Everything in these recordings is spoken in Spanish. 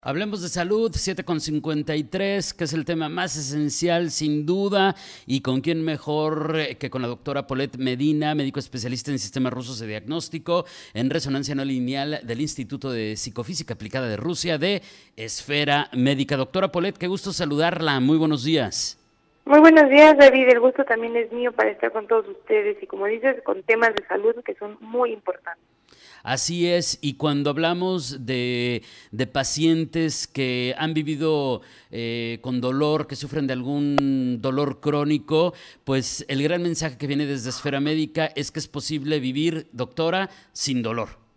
Hablemos de salud, 7.53, que es el tema más esencial sin duda, y con quién mejor que con la doctora Paulette Medina, médico especialista en sistemas rusos de diagnóstico en resonancia no lineal del Instituto de Psicofísica Aplicada de Rusia de Esfera Médica. Doctora Paulette, qué gusto saludarla, muy buenos días. Muy buenos días, David. El gusto también es mío para estar con todos ustedes y, como dices, con temas de salud que son muy importantes. Así es, y cuando hablamos de, pacientes que han vivido eh, con dolor, que sufren de algún dolor crónico, pues el gran mensaje que viene desde Esfera Médica es que es posible vivir, doctora, sin dolor.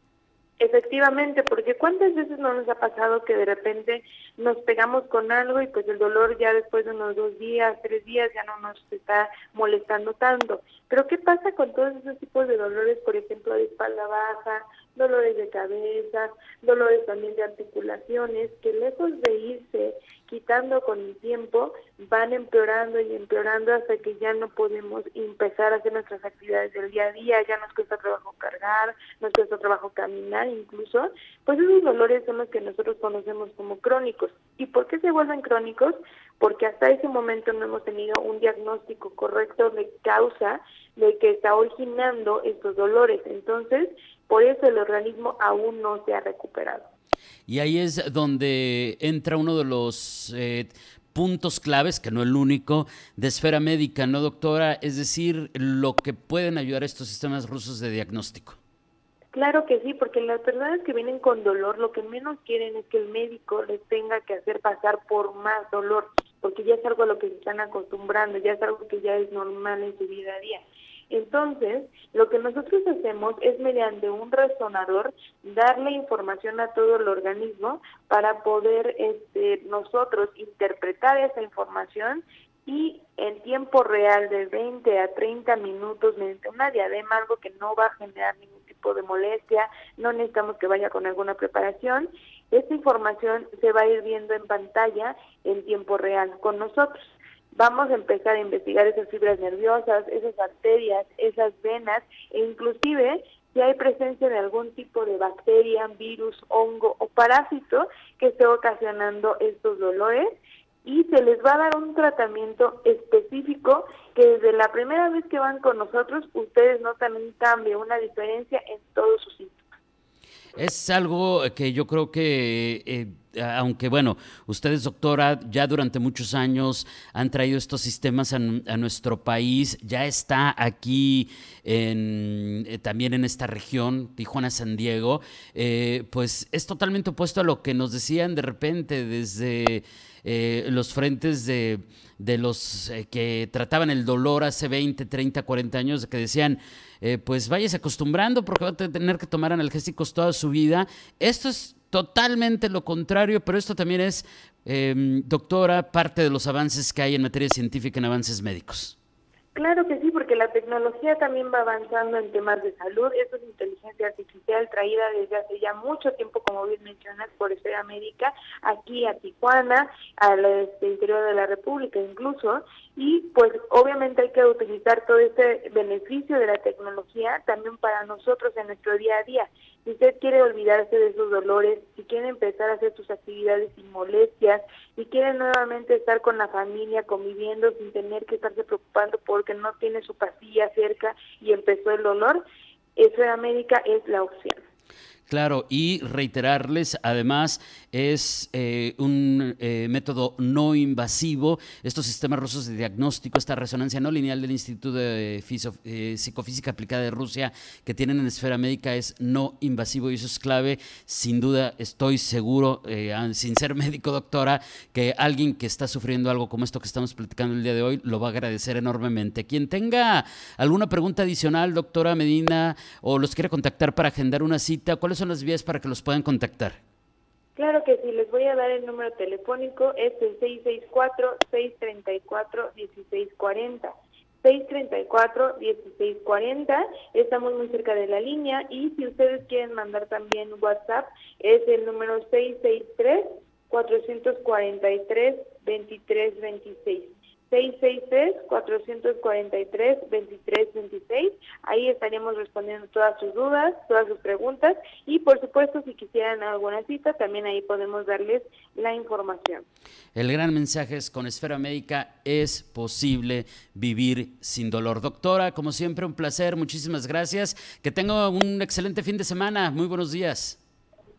Efectivamente, porque cuántas veces no nos ha pasado que de repente nos pegamos con algo y pues el dolor ya después de unos dos días, tres días ya no nos está molestando tanto. Pero ¿qué pasa con todos esos tipos de dolores, por ejemplo, de espalda baja, dolores de cabeza, dolores también de articulaciones, que lejos de irse quitando con el tiempo, van empeorando y empeorando hasta que ya no podemos empezar a hacer nuestras actividades del día a día, ya nos cuesta trabajo cargar, nos cuesta trabajo caminar incluso, pues esos dolores son los que nosotros conocemos como crónicos. ¿Y por qué se vuelven crónicos? Porque hasta ese momento no hemos tenido un diagnóstico correcto de causa de que está originando estos dolores. Entonces, por eso el organismo aún no se ha recuperado. Y ahí es donde entra uno de los eh, puntos claves, que no el único, de esfera médica, ¿no, doctora? Es decir, lo que pueden ayudar estos sistemas rusos de diagnóstico. Claro que sí, porque las personas que vienen con dolor lo que menos quieren es que el médico les tenga que hacer pasar por más dolor, porque ya es algo a lo que se están acostumbrando, ya es algo que ya es normal en su vida a día. Entonces, lo que nosotros hacemos es mediante un resonador darle información a todo el organismo para poder este, nosotros interpretar esa información y en tiempo real de 20 a 30 minutos mediante una diadema, algo que no va a generar ningún tipo de molestia, no necesitamos que vaya con alguna preparación, esta información se va a ir viendo en pantalla en tiempo real con nosotros. Vamos a empezar a investigar esas fibras nerviosas, esas arterias, esas venas e inclusive si hay presencia de algún tipo de bacteria, virus, hongo o parásito que esté ocasionando estos dolores y se les va a dar un tratamiento específico que desde la primera vez que van con nosotros ustedes notan un cambio, una diferencia en todos sus síntomas. Es algo que yo creo que, eh, aunque bueno, ustedes, doctora, ya durante muchos años han traído estos sistemas a, nuestro país, ya está aquí en, eh, también en esta región, Tijuana, San Diego, eh, pues es totalmente opuesto a lo que nos decían de repente desde los frentes de, de los que trataban el dolor hace 20, 30, 40 años, que decían, eh, pues váyase acostumbrando porque va a tener que tomar analgésicos toda su vida. Esto es totalmente lo contrario, pero esto también es, em, doctora, parte de los avances que hay en materia científica en avances médicos. Claro que sí, porque la tecnología también va avanzando en temas de salud. Esto es inteligencia artificial traída desde hace ya mucho tiempo, como bien mencionas, por Esfera América, aquí a Tijuana, al este, interior de la República incluso. Y pues obviamente hay que utilizar todo este beneficio de la tecnología también para nosotros en nuestro día a día. Si usted quiere olvidarse de esos dolores, si quiere empezar a hacer sus actividades sin molestias, si quiere nuevamente estar con la familia conviviendo sin tener que estarse preocupando porque no tiene su pastilla cerca y empezó el dolor, Esfera Médica es la opción. Claro, y reiterarles, además, es eh, un eh, método no invasivo. Estos sistemas rusos de diagnóstico, esta resonancia no lineal del Instituto de eh, Psicofísica Aplicada de Rusia que tienen en esfera médica es no invasivo y eso es clave. Sin duda, estoy seguro, sin ser médico, doctora, que alguien que está sufriendo algo como esto que estamos platicando el día de hoy lo va a agradecer enormemente. Quien tenga alguna pregunta adicional, doctora Medina, o los quiere contactar para agendar una cita, ¿cuáles son las vías para que los puedan contactar? Claro que sí, les voy a dar el número telefónico, es el 664-634-1640. 634-1640, estamos muy cerca de la línea y si ustedes quieren mandar también WhatsApp, es el número 663 663-2326. 663-443-2326. Ahí estaríamos respondiendo todas sus dudas, todas sus preguntas y por supuesto si quisieran alguna cita también ahí podemos darles la información. El gran mensaje es con Esfera Médica es posible vivir sin dolor. Doctora, como siempre un placer, muchísimas gracias. Que tenga un excelente fin de semana. Muy buenos días.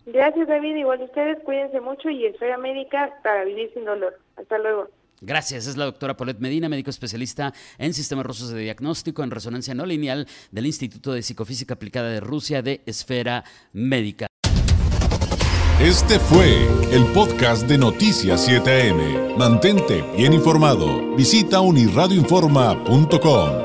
Gracias David, igual ustedes cuídense mucho y Esfera Médica para vivir sin dolor. Hasta luego. Gracias. Es la doctora Paulette Medina, médico especialista en sistemas rusos de diagnóstico en resonancia no lineal del Instituto de Psicofísica Aplicada de Rusia de Esfera Médica. Este fue el podcast de Noticias 7am. Mantente bien informado. Visita unirradioinforma.com.